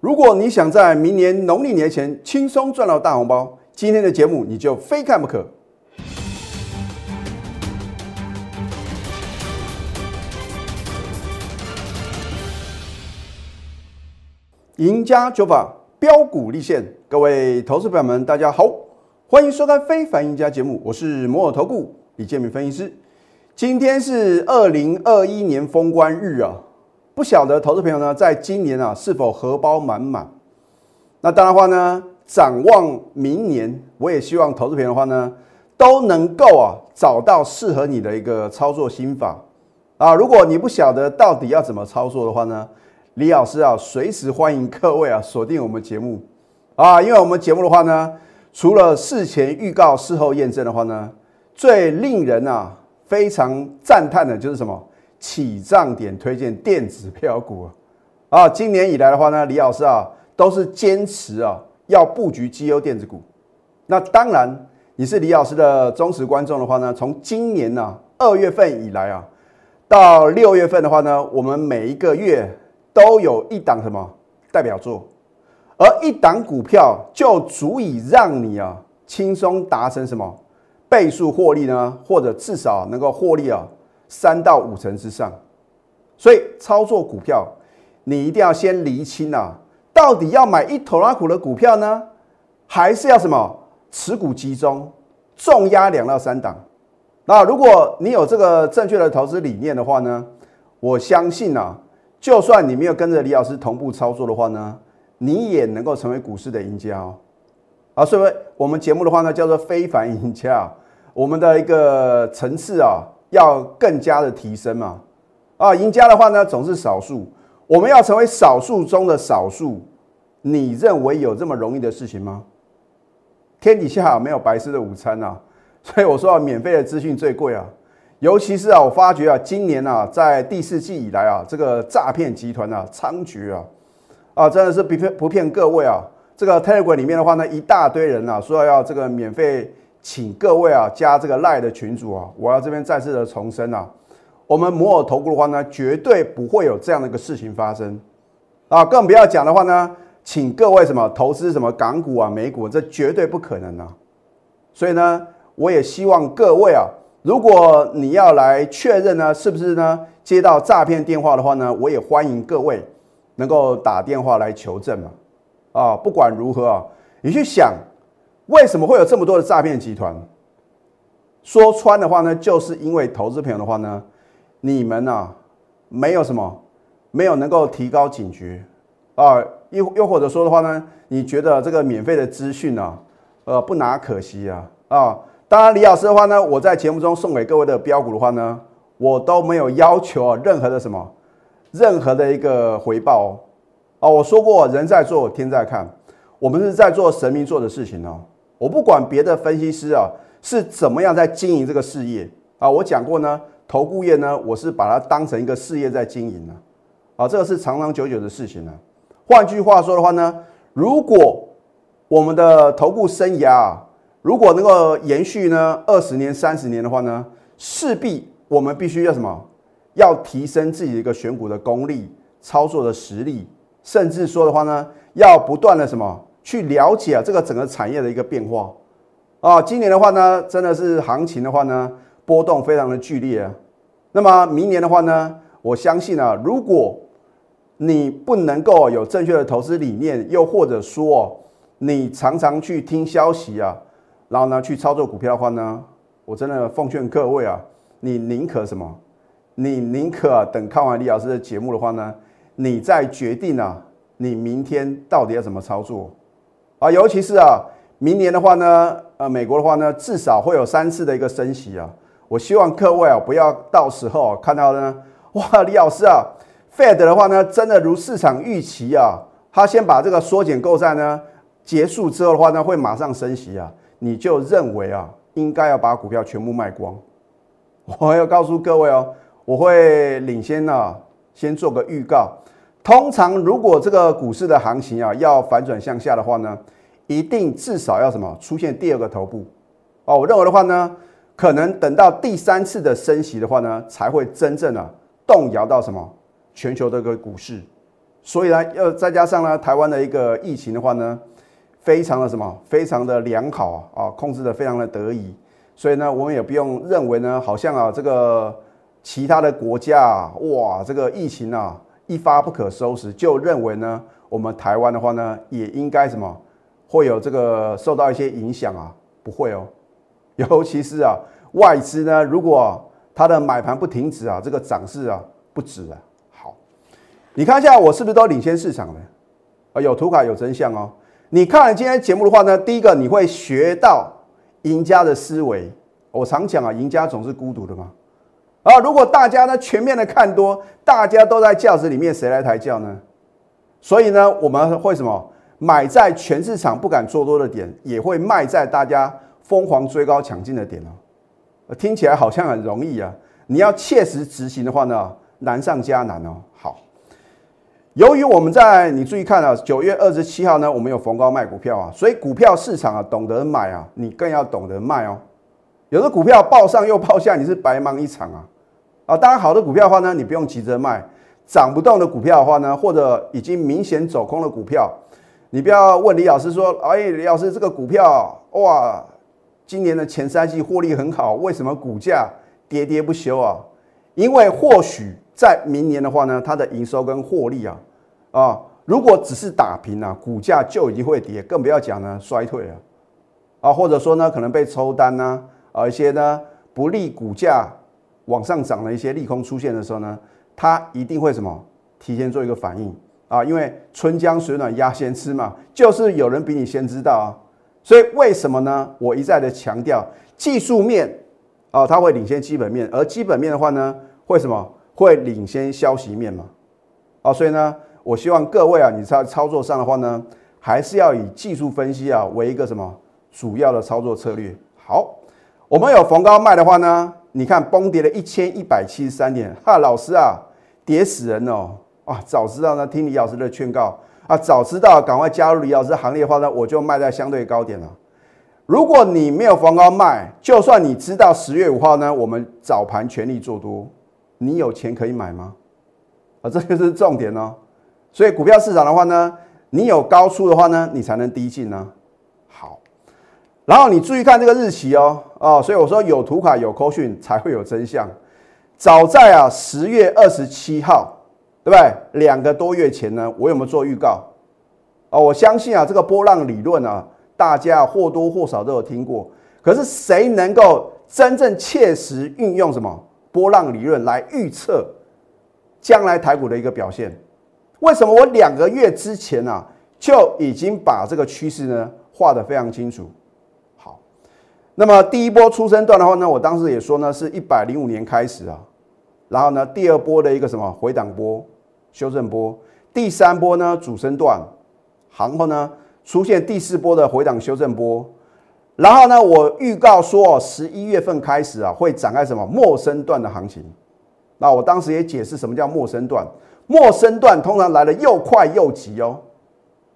如果你想在明年农历年前轻松赚到大红包，今天的节目你就非看不可。赢家酒法标股立现，各位投资朋友们，大家好，欢迎收看《非凡赢家》节目，我是摩尔投顾李建明分析师。今天是二零二一年封关日啊，不晓得投资朋友呢，在今年啊是否荷包满满？那当然话呢，展望明年，我也希望投资朋友的话呢，都能够啊找到适合你的一个操作心法啊。如果你不晓得到底要怎么操作的话呢？李老师啊，随时欢迎各位啊锁定我们节目啊，因为我们节目的话呢，除了事前预告、事后验证的话呢，最令人啊非常赞叹的就是什么起涨点推荐电子票股啊。啊今年以来的话呢，李老师啊都是坚持啊要布局绩优电子股。那当然，你是李老师的忠实观众的话呢，从今年呢二月份以来啊，到六月份的话呢，我们每一个月。都有一档什么代表作，而一档股票就足以让你啊轻松达成什么倍数获利呢？或者至少能够获利啊三到五成之上。所以操作股票，你一定要先厘清啊，到底要买一头拉股的股票呢，还是要什么持股集中，重压两到三档？那如果你有这个正确的投资理念的话呢，我相信啊。就算你没有跟着李老师同步操作的话呢，你也能够成为股市的赢家哦。啊，所以我们节目的话呢，叫做非凡赢家，我们的一个层次啊，要更加的提升嘛。啊，赢家的话呢，总是少数，我们要成为少数中的少数。你认为有这么容易的事情吗？天底下没有白吃的午餐呐，所以我说啊，免费的资讯最贵啊。尤其是啊，我发觉啊，今年啊，在第四季以来啊，这个诈骗集团啊猖獗啊，啊，真的是不骗不骗各位啊，这个 Telegram 里面的话呢，一大堆人啊，说要这个免费请各位啊加这个赖的群主啊，我要这边再次的重申啊，我们摩尔投顾的话呢，绝对不会有这样的一个事情发生啊，更不要讲的话呢，请各位什么投资什么港股啊、美股，这绝对不可能啊，所以呢，我也希望各位啊。如果你要来确认呢，是不是呢？接到诈骗电话的话呢，我也欢迎各位能够打电话来求证嘛。啊，不管如何啊，你去想，为什么会有这么多的诈骗集团？说穿的话呢，就是因为投资朋友的话呢，你们啊，没有什么，没有能够提高警觉啊，又又或者说的话呢，你觉得这个免费的资讯呢，呃，不拿可惜啊啊。当然，李老师的话呢，我在节目中送给各位的标股的话呢，我都没有要求任何的什么，任何的一个回报哦。啊，我说过，人在做，天在看，我们是在做神明做的事情哦。我不管别的分析师啊是怎么样在经营这个事业啊，我讲过呢，投顾业呢，我是把它当成一个事业在经营呢。啊，这个是长长久久的事情呢。换句话说的话呢，如果我们的投顾生涯啊，如果能够延续呢二十年、三十年的话呢，势必我们必须要什么？要提升自己一个选股的功力、操作的实力，甚至说的话呢，要不断的什么去了解啊这个整个产业的一个变化啊。今年的话呢，真的是行情的话呢，波动非常的剧烈啊。那么明年的话呢，我相信啊，如果你不能够有正确的投资理念，又或者说你常常去听消息啊。然后呢，去操作股票的话呢，我真的奉劝各位啊，你宁可什么？你宁可等看完李老师的节目的话呢，你再决定啊，你明天到底要怎么操作啊？尤其是啊，明年的话呢，呃，美国的话呢，至少会有三次的一个升息啊。我希望各位啊，不要到时候啊看到呢，哇，李老师啊，Fed 的话呢，真的如市场预期啊，他先把这个缩减购债呢结束之后的话呢，会马上升息啊。你就认为啊，应该要把股票全部卖光？我要告诉各位哦，我会领先呢，先做个预告。通常如果这个股市的行情啊要反转向下的话呢，一定至少要什么出现第二个头部哦。我认为的话呢，可能等到第三次的升息的话呢，才会真正的动摇到什么全球的一个股市。所以呢，要再加上呢，台湾的一个疫情的话呢，非常的什么，非常的良好啊，控制的非常的得宜。所以呢，我们也不用认为呢，好像啊，这个其他的国家哇，这个疫情啊一发不可收拾，就认为呢，我们台湾的话呢，也应该什么会有这个受到一些影响啊？不会哦，尤其是啊，外资呢，如果它的买盘不停止啊，这个涨势啊不止啊。好，你看一下我是不是都领先市场的？啊，有图卡有真相哦。你看了今天节目的话呢，第一个你会学到。赢家的思维，我常讲啊，赢家总是孤独的嘛。啊，如果大家呢全面的看多，大家都在轿子里面，谁来抬轿呢？所以呢，我们会什么？买在全市场不敢做多的点，也会卖在大家疯狂追高抢进的点哦。听起来好像很容易啊，你要切实执行的话呢，难上加难哦。好。由于我们在你注意看啊，九月二十七号呢，我们有逢高卖股票啊，所以股票市场啊，懂得买啊，你更要懂得卖哦。有的股票报上又报下，你是白忙一场啊啊！当然，好的股票的话呢，你不用急着卖；涨不动的股票的话呢，或者已经明显走空的股票，你不要问李老师说：“哎，李老师，这个股票哇，今年的前三季获利很好，为什么股价跌跌不休啊？”因为或许在明年的话呢，它的营收跟获利啊。啊，如果只是打平啊，股价就已经会跌，更不要讲呢衰退了啊，或者说呢可能被抽单呢，啊一些呢不利股价往上涨的一些利空出现的时候呢，它一定会什么提前做一个反应啊，因为春江水暖鸭先吃嘛，就是有人比你先知道啊，所以为什么呢？我一再的强调技术面啊，它会领先基本面，而基本面的话呢，会什么会领先消息面嘛？啊，所以呢。我希望各位啊，你在操作上的话呢，还是要以技术分析啊为一个什么主要的操作策略。好，我们有逢高卖的话呢，你看崩跌了一千一百七十三点，哈，老师啊，跌死人哦！啊，早知道呢，听李老师的劝告啊，早知道赶快加入李老师行列的话呢，我就卖在相对高点了。如果你没有逢高卖，就算你知道十月五号呢，我们早盘全力做多，你有钱可以买吗？啊，这就是重点哦。所以股票市场的话呢，你有高出的话呢，你才能低进呢。然后你注意看这个日期哦，哦，所以我说有图卡有扣讯才会有真相。早在啊十月二十七号，对不对？两个多月前呢，我有没有做预告？哦，我相信啊，这个波浪理论啊，大家或多或少都有听过。可是谁能够真正切实运用什么波浪理论来预测将来台股的一个表现？为什么我两个月之前呢就已经把这个趋势呢画得非常清楚？那么第一波出生段的话呢，我当时也说呢是一百零五年开始啊，然后呢第二波的一个什么回档波、修正波，第三波呢主升段，然后呢出现第四波的回档修正波，然后呢我预告说十一月份开始啊会展开什么陌生段的行情，那我当时也解释什么叫陌生段。陌生段通常来的又快又急哦，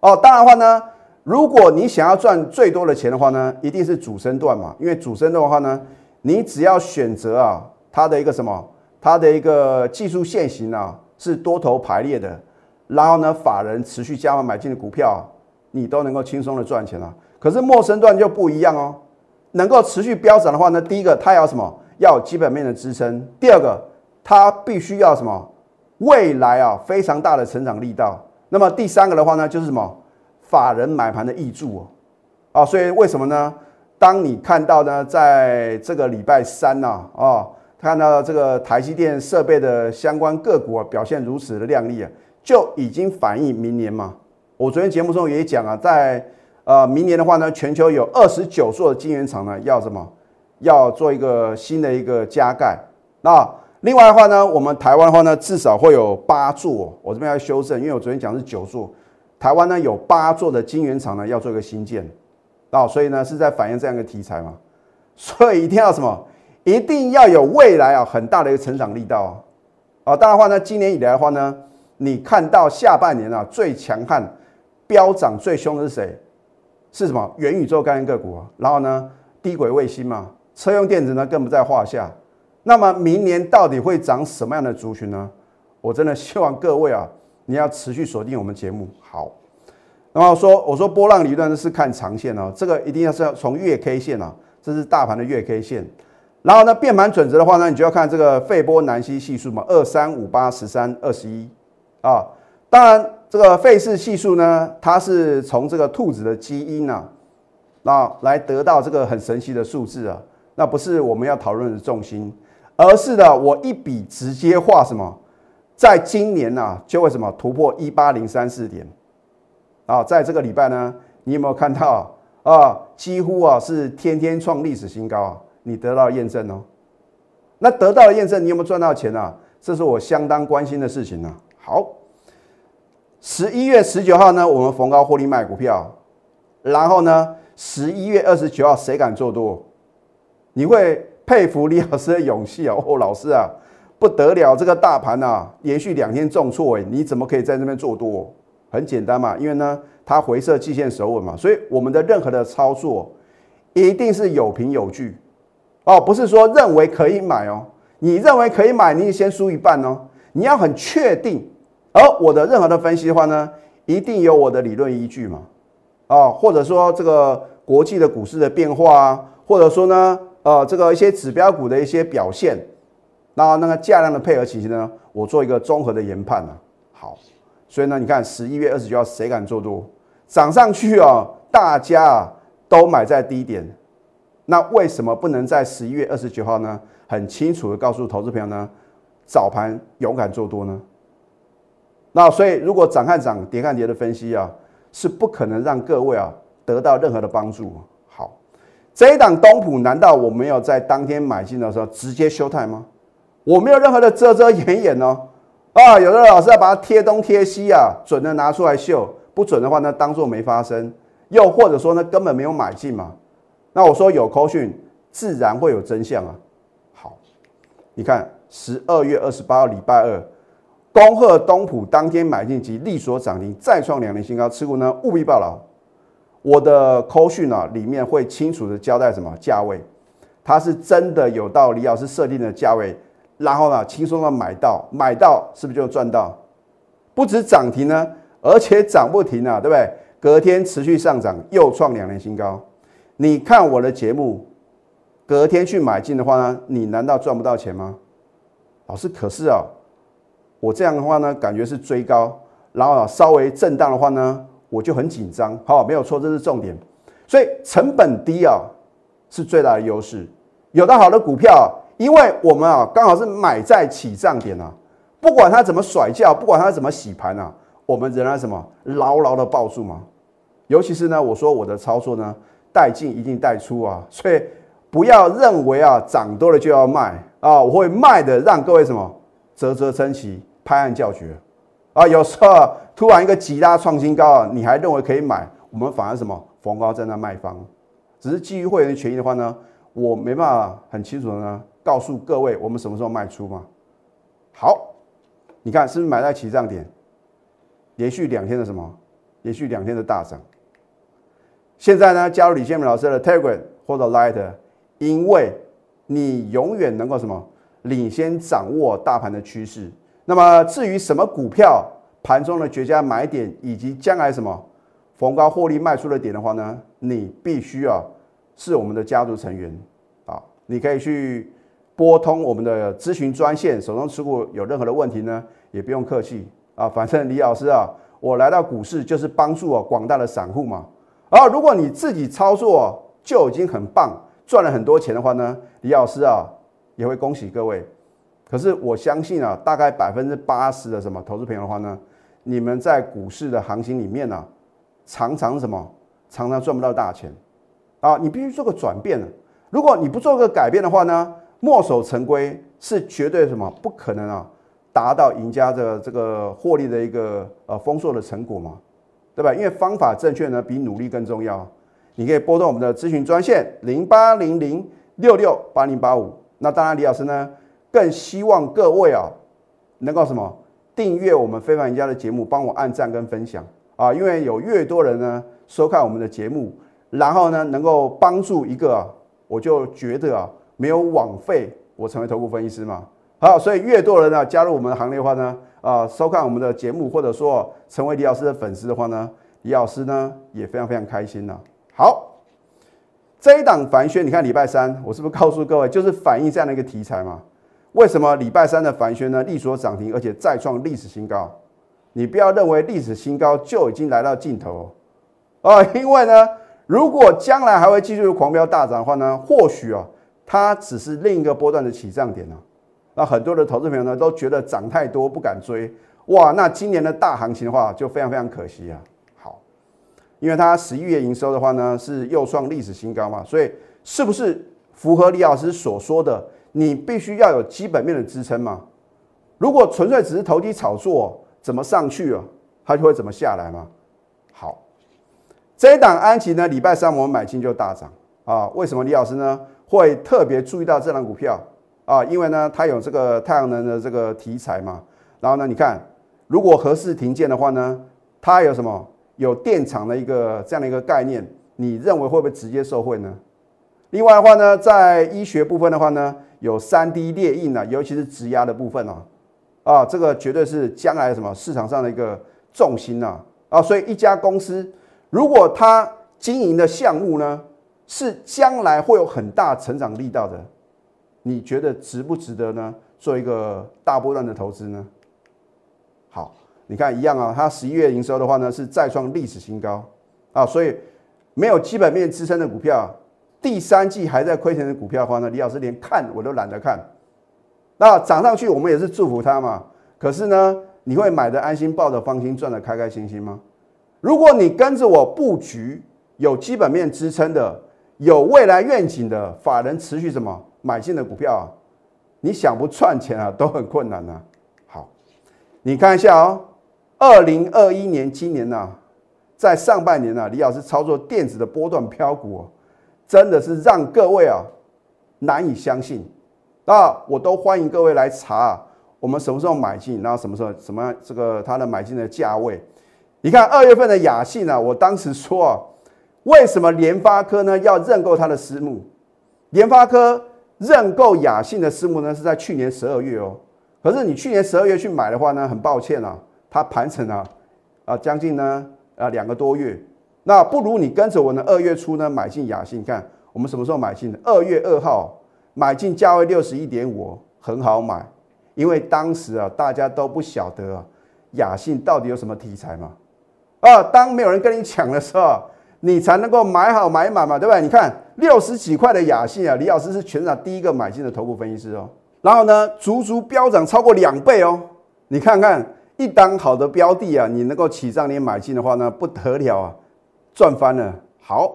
哦，当然话呢，如果你想要赚最多的钱的话呢，一定是主升段嘛，因为主升段的话呢，你只要选择啊，它的一个什么，它的一个技术线型啊是多头排列的，然后呢，法人持续加码买进的股票，你都能够轻松的赚钱了。可是陌生段就不一样哦，能够持续飙涨的话呢，第一个它要什么？要基本面的支撑，第二个它必须要什么？未来啊，非常大的成长力道。那么第三个的话呢，就是什么？法人买盘的益助哦。啊，所以为什么呢？当你看到呢，在这个礼拜三呢，啊，看到这个台积电设备的相关个股啊，表现如此的亮丽啊，就已经反映明年嘛。我昨天节目中也讲啊，在呃明年的话呢，全球有二十九座的晶圆厂呢，要什么？要做一个新的一个加盖。那另外的话呢，我们台湾的话呢，至少会有八座。我这边要修正，因为我昨天讲是九座，台湾呢有八座的晶圆厂呢要做一个新建，啊，所以呢是在反映这样一个题材嘛。所以一定要什么？一定要有未来啊很大的一个成长力道啊。当然的话呢，今年以来的话呢，你看到下半年啊最强悍、飙涨最凶的是谁？是什么？元宇宙概念个股啊。然后呢，低轨卫星嘛，车用电子呢更不在话下。那么明年到底会涨什么样的族群呢？我真的希望各位啊，你要持续锁定我们节目。好，那么说我说波浪理论是看长线哦，这个一定要是要从月 K 线啊，这是大盘的月 K 线。然后呢，变盘准则的话呢，你就要看这个费波南西系数嘛，二三五八十三二十一啊。当然，这个费氏系数呢，它是从这个兔子的基因啊，那来得到这个很神奇的数字啊。那不是我们要讨论的重心，而是呢，我一笔直接画什么，在今年呢，就会什么突破一八零三四点啊。在这个礼拜呢，你有没有看到啊？几乎啊是天天创历史新高啊。你得到验证哦，那得到了验证，你有没有赚到钱啊？这是我相当关心的事情呢。好，十一月十九号呢，我们逢高获利卖股票，然后呢，十一月二十九号谁敢做多？你会佩服李老师的勇气啊！哦，老师啊，不得了，这个大盘啊，连续两天重挫，哎，你怎么可以在那边做多？很简单嘛，因为呢，它回撤季线守稳嘛，所以我们的任何的操作一定是有凭有据。哦，不是说认为可以买哦，你认为可以买，你先输一半哦。你要很确定，而我的任何的分析的话呢，一定有我的理论依据嘛。哦，或者说这个国际的股市的变化啊，或者说呢，呃，这个一些指标股的一些表现，那那个价量的配合其实呢，我做一个综合的研判呢。好，所以呢，你看十一月二十九号谁敢做多，涨上去啊，大家啊都买在低点。那为什么不能在十一月二十九号呢？很清楚的告诉投资朋友呢，早盘勇敢做多呢？那所以如果涨看涨，跌看跌的分析啊，是不可能让各位啊得到任何的帮助。好，这一档东普难道我没有在当天买进的时候直接休态吗？我没有任何的遮遮掩掩哦。啊，有的老师要把它贴东贴西啊，准的拿出来秀，不准的话呢，当做没发生。又或者说呢，根本没有买进嘛。那我说有扣讯，自然会有真相啊。好，你看十二月二十八号礼拜二，恭贺东普当天买进及利所涨停，再创两年新高，持股呢务必报牢。我的扣讯呢里面会清楚的交代什么价位，它是真的有到李老师设定的价位，然后呢轻松的买到，买到是不是就赚到？不止涨停呢，而且涨不停啊，对不对？隔天持续上涨，又创两年新高。你看我的节目，隔天去买进的话呢，你难道赚不到钱吗？老师，可是啊，我这样的话呢，感觉是追高，然后稍微震荡的话呢，我就很紧张。好，没有错，这是重点。所以成本低啊，是最大的优势。有的好的股票，因为我们啊刚好是买在起涨点啊，不管它怎么甩掉，不管它怎么洗盘啊，我们仍然什么牢牢的抱住嘛。尤其是呢，我说我的操作呢。带进一定带出啊，所以不要认为啊涨多了就要卖啊，我会卖的，让各位什么啧啧称奇、拍案叫绝啊。有时候突然一个极大创新高啊，你还认为可以买，我们反而什么逢高在那卖方。只是基于会员的权益的话呢，我没办法很清楚的呢告诉各位我们什么时候卖出吗。好，你看是不是买在起涨点，连续两天的什么，连续两天的大涨。现在呢，加入李建明老师的 Telegram 或者 Light，因为你永远能够什么领先掌握大盘的趋势。那么至于什么股票盘中的绝佳买点，以及将来什么逢高获利卖出的点的话呢，你必须啊是我们的家族成员啊，你可以去拨通我们的咨询专线。手中持股有任何的问题呢，也不用客气啊，反正李老师啊，我来到股市就是帮助我广大的散户嘛。而如果你自己操作就已经很棒，赚了很多钱的话呢，李老师啊也会恭喜各位。可是我相信啊，大概百分之八十的什么投资朋友的话呢，你们在股市的行情里面呢，常常什么常常赚不到大钱啊！你必须做个转变了。如果你不做个改变的话呢，墨守成规是绝对什么不可能啊，达到赢家的这个获利的一个呃丰硕的成果嘛。对吧？因为方法正确呢，比努力更重要。你可以拨动我们的咨询专线零八零零六六八零八五。那当然，李老师呢更希望各位啊能够什么订阅我们非凡赢家的节目，帮我按赞跟分享啊，因为有越多人呢收看我们的节目，然后呢能够帮助一个，我就觉得啊没有枉费我成为头部分析师嘛。好，所以越多人呢加入我们的行列的话呢，啊收看我们的节目，或者说成为李老师的粉丝的话呢，李老师呢也非常非常开心呐。好，这一档凡轩，你看礼拜三我是不是告诉各位，就是反映这样的一个题材嘛？为什么礼拜三的凡轩呢力所涨停，而且再创历史新高？你不要认为历史新高就已经来到尽头哦，因为呢，如果将来还会继续狂飙大涨的话呢，或许啊，它只是另一个波段的起涨点呢。那很多的投资朋友呢都觉得涨太多不敢追，哇，那今年的大行情的话就非常非常可惜啊。好，因为它十一月营收的话呢是又创历史新高嘛，所以是不是符合李老师所说的，你必须要有基本面的支撑嘛？如果纯粹只是投机炒作，怎么上去啊，它就会怎么下来嘛？好，这一档安琪呢，礼拜三我们买进就大涨啊，为什么李老师呢会特别注意到这档股票？啊，因为呢，它有这个太阳能的这个题材嘛，然后呢，你看，如果合适停建的话呢，它有什么？有电厂的一个这样的一个概念，你认为会不会直接受惠呢？另外的话呢，在医学部分的话呢，有三 D 列印啊，尤其是直压的部分啊，啊，这个绝对是将来什么市场上的一个重心呐，啊，所以一家公司如果它经营的项目呢，是将来会有很大成长力道的。你觉得值不值得呢？做一个大波段的投资呢？好，你看一样啊，它十一月营收的话呢是再创历史新高啊，所以没有基本面支撑的股票，第三季还在亏钱的股票的话呢，李老师连看我都懒得看。那涨上去我们也是祝福它嘛，可是呢，你会买的安心，抱的放心，赚的开开心心吗？如果你跟着我布局有基本面支撑的、有未来愿景的法人持续什么？买进的股票啊，你想不赚钱啊，都很困难呐。好，你看一下哦，二零二一年今年呐，在上半年呢，李老师操作电子的波段飘股，真的是让各位啊难以相信。那我都欢迎各位来查，我们什么时候买进，然后什么时候什么这个它的买进的价位。你看二月份的雅信呢，我当时说啊，为什么联发科呢要认购它的私募？联发科。认购雅信的私募呢，是在去年十二月哦。可是你去年十二月去买的话呢，很抱歉啊，它盘整啊，啊将近呢啊两个多月。那不如你跟着我呢，二月初呢买进雅信，你看我们什么时候买进的？二月二号买进，价位六十一点五，很好买。因为当时啊，大家都不晓得啊，雅信到底有什么题材嘛。啊，当没有人跟你抢的时候。你才能够买好买满嘛，对不对？你看六十几块的雅信啊，李老师是全场第一个买进的头部分析师哦。然后呢，足足飙涨超过两倍哦。你看看一档好的标的啊，你能够起涨点买进的话呢，不得了啊，赚翻了。好，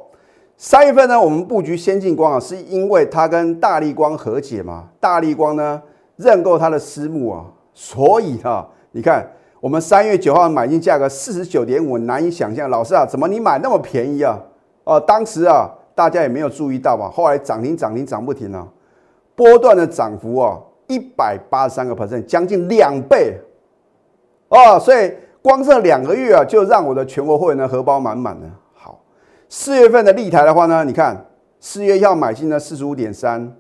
三月份呢，我们布局先进光啊，是因为它跟大力光和解嘛，大力光呢认购它的私募啊，所以哈，你看。我们三月九号买进价格四十九点五，难以想象，老师啊，怎么你买那么便宜啊？哦，当时啊，大家也没有注意到吧？后来涨停涨停涨不停啊，波段的涨幅啊，一百八十三个 percent，将近两倍哦。所以光这两个月啊，就让我的全国会员的荷包满满的。好，四月份的立台的话呢，你看四月一号买进呢四十五点三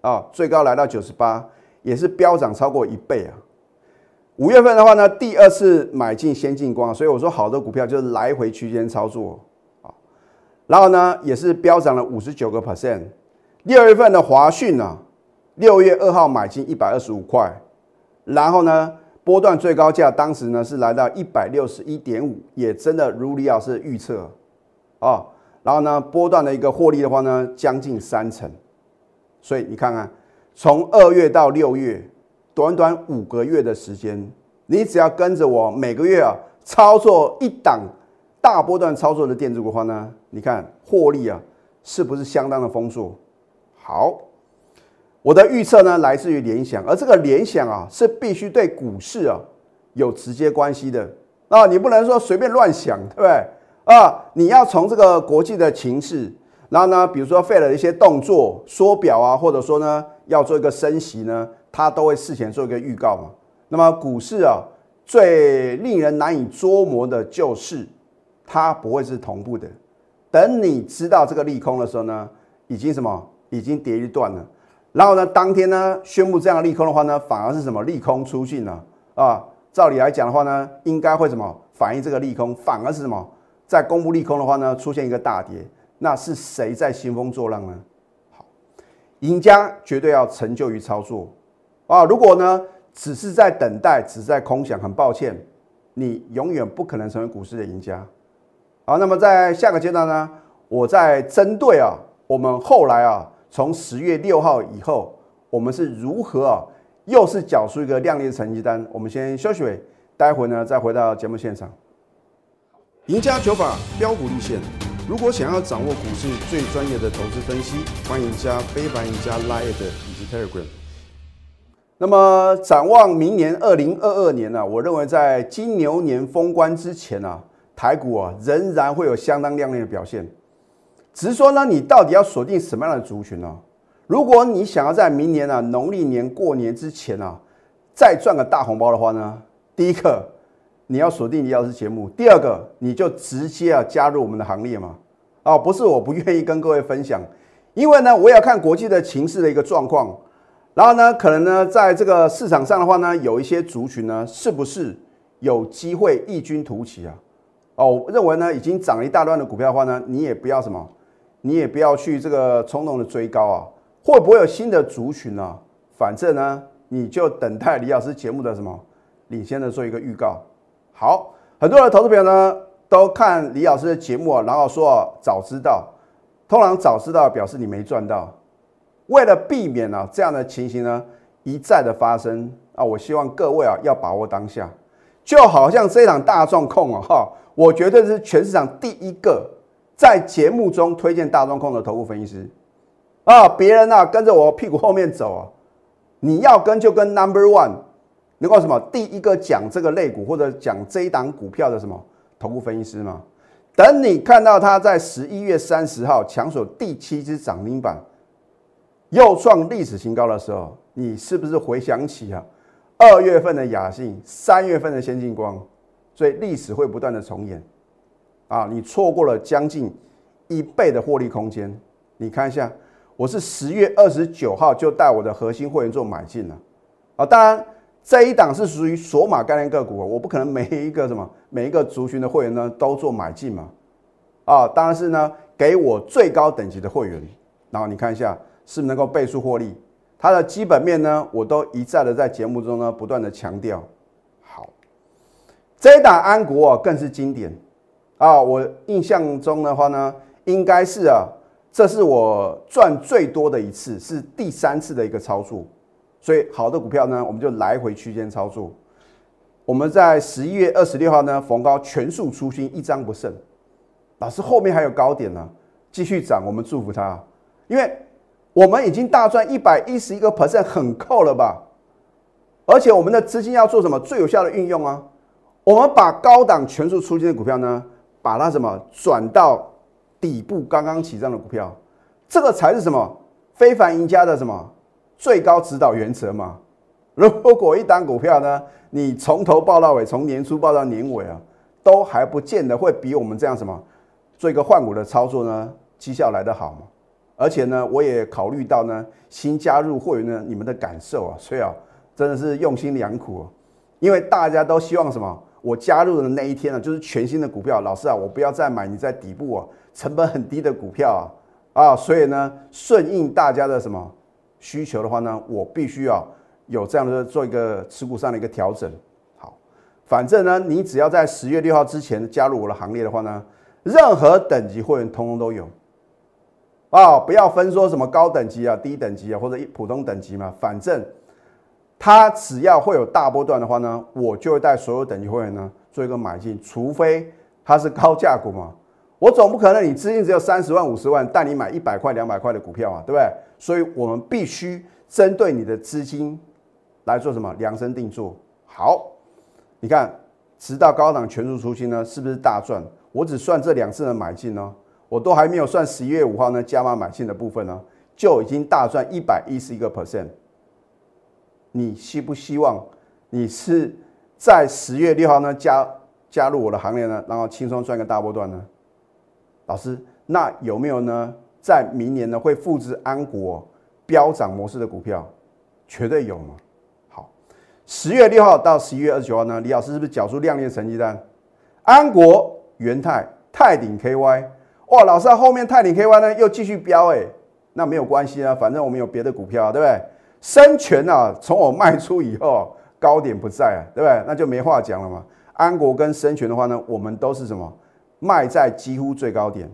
啊，最高来到九十八，也是飙涨超过一倍啊。五月份的话呢，第二次买进先进光，所以我说好的股票就是来回区间操作啊。然后呢，也是飙涨了五十九个 percent。六月份的华讯呢，六月二号买进一百二十五块，然后呢，波段最高价当时呢是来到一百六十一点五，也真的如李老师预测啊。然后呢，波段的一个获利的话呢，将近三成。所以你看看，从二月到六月。短短五个月的时间，你只要跟着我每个月啊操作一档大波段操作的电子股的话呢，你看获利啊是不是相当的丰硕？好，我的预测呢来自于联想，而这个联想啊是必须对股市啊有直接关系的啊，你不能说随便乱想，对不对？啊，你要从这个国际的情势，然后呢，比如说费了一些动作缩表啊，或者说呢要做一个升息呢。它都会事前做一个预告嘛。那么股市啊，最令人难以捉摸的就是，它不会是同步的。等你知道这个利空的时候呢，已经什么，已经跌一段了。然后呢，当天呢宣布这样利空的话呢，反而是什么利空出尽了啊，照理来讲的话呢，应该会什么反映这个利空，反而是什么在公布利空的话呢，出现一个大跌，那是谁在兴风作浪呢？好，赢家绝对要成就于操作啊！如果呢只是在等待，只是在空想，很抱歉，你永远不可能成为股市的赢家。好，那么在下个阶段呢，我在针对啊，我们后来啊，从十月六号以后，我们是如何啊？又是缴出一个亮丽的成绩单。我们先休息，待会呢再回到节目现场。赢家九法标股立线。如果想要掌握股市最专业的投资分析，欢迎加非凡、赢家 Line 以及 Telegram。那么展望明年二零二二年呢？我认为在金牛年封关之前啊，台股啊仍然会有相当亮丽的表现。只是说呢，你到底要锁定什么样的族群呢？如果你想要在明年啊农历年过年之前啊再赚个大红包的话呢，第一个你要锁定李老师节目，第二个你就直接啊加入我们的行列嘛。啊，不是我不愿意跟各位分享，因为呢我也要看国际的情势的一个状况，然后呢可能呢在这个市场上的话呢有一些族群呢是不是有机会异军突起啊？哦，我认为呢已经涨了一大段的股票的话呢，你也不要什么，你也不要去这个冲动的追高啊。会不会有新的族群呢？反正呢，你就等待李老师节目的什么领先的做一个预告。好，很多的投资朋友呢都看李老师的节目啊，然后说早知道，通常早知道表示你没赚到。为了避免呢这样的情形呢一再的发生啊，我希望各位啊要把握当下，就好像这场大众控啊哈，我绝对是全市场第一个在节目中推荐大众控的头部分析师。啊，别人呢跟着我屁股后面走啊，你要跟就跟 Number One，能够什么第一个讲这个类股或者讲这一档股票的什么头部分析师吗？等你看到他在十一月三十号抢手第七只涨停板，又创历史新高的时候，你是不是回想起啊二月份的雅信，三月份的先进光，所以历史会不断的重演啊！你错过了将近一倍的获利空间，你看一下。我是十月二十九号就带我的核心会员做买进了，啊，当然这一档是属于索马概念个股，我不可能每一个什么每一个族群的会员呢都做买进嘛，啊，当然是呢给我最高等级的会员，然后你看一下是能够倍数获利，它的基本面呢我都一再的在节目中呢不断的强调，好，这一档安国更是经典啊，我印象中的话呢应该是啊。这是我赚最多的一次，是第三次的一个操作，所以好的股票呢，我们就来回区间操作。我们在十一月二十六号呢，逢高全数出新，一张不剩。老师后面还有高点呢，继续涨，我们祝福它，因为我们已经大赚一百一十一个 percent，很扣了吧？而且我们的资金要做什么最有效的运用啊？我们把高档全数出新的股票呢，把它什么转到。底部刚刚起涨的股票，这个才是什么非凡赢家的什么最高指导原则嘛？如果一单股票呢，你从头报到尾，从年初报到年尾啊，都还不见得会比我们这样什么做一个换股的操作呢，绩效来得好嘛？而且呢，我也考虑到呢，新加入会员呢，你们的感受啊，所以啊，真的是用心良苦，因为大家都希望什么？我加入的那一天呢，就是全新的股票，老师啊，我不要再买你在底部啊。成本很低的股票啊啊，所以呢，顺应大家的什么需求的话呢，我必须要有这样的做一个持股上的一个调整。好，反正呢，你只要在十月六号之前加入我的行列的话呢，任何等级会员通通都有啊，不要分说什么高等级啊、低等级啊或者普通等级嘛，反正它只要会有大波段的话呢，我就会带所有等级会员呢做一个买进，除非它是高价股嘛。我总不可能你资金只有三十万五十万带你买一百块两百块的股票啊，对不对？所以我们必须针对你的资金来做什么量身定做。好，你看，直到高档全数出清呢，是不是大赚？我只算这两次的买进呢，我都还没有算十一月五号呢加码买进的部分呢，就已经大赚一百一十一个 percent。你希不希望你是在十月六号呢加加入我的行列呢，然后轻松赚个大波段呢？老师，那有没有呢？在明年呢会复制安国飙涨模式的股票，绝对有吗？好，十月六号到十一月二十九号呢，李老师是不是缴出亮丽成绩单？安国、元泰、泰鼎 KY，哇，老师啊，后面泰鼎 KY 呢又继续飙哎，那没有关系啊，反正我们有别的股票，对不对？深全啊，从我卖出以后，高点不在啊，对不对？那就没话讲了嘛。安国跟深全的话呢，我们都是什么卖在几乎最高点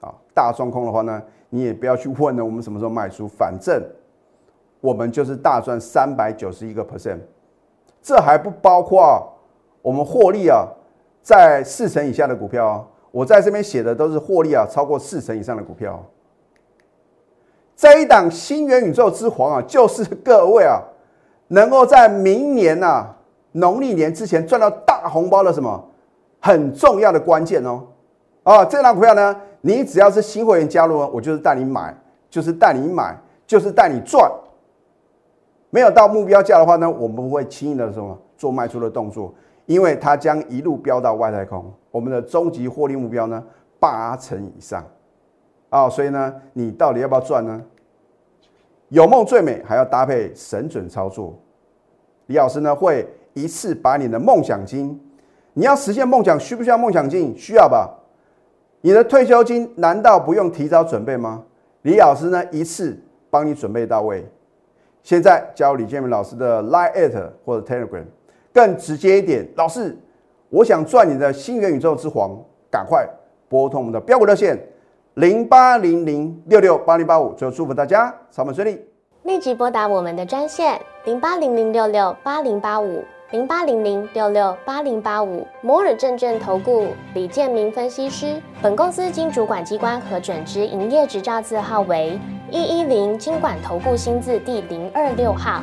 啊。大双空的话呢，你也不要去问呢，我们什么时候卖出，反正我们就是大赚三百九十一个 percent，这还不包括我们获利啊，在四成以下的股票，我在这边写的都是获利啊超过四成以上的股票。这一档新元宇宙之皇啊，就是各位啊，能够在明年呐农历年之前赚到大红包的什么很重要的关键哦。啊，这档股票呢，你只要是新会员加入，我就是带你买，就是带你买，就是带你赚。没有到目标价的话呢，我们不会轻易的什么做卖出的动作，因为它将一路飙到外太空。我们的终极获利目标呢，八成以上。啊，所以呢，你到底要不要赚呢？有梦最美，还要搭配神准操作。李老师呢，会一次把你的梦想金，你要实现梦想，需不需要梦想金？需要吧。你的退休金难道不用提早准备吗？李老师呢，一次帮你准备到位。现在教李建明老师的 Line 或者 Telegram，更直接一点。老师，我想赚你的新元宇宙之皇，赶快拨通我们的标股热线。零八零零六六八零八五，最后祝福大家上班顺利。立即拨打我们的专线零八零零六六八零八五零八零零六六八零八五摩尔证券投顾李建明分析师。本公司经主管机关核准之营业执照字号为一一零金管投顾新字第零二六号。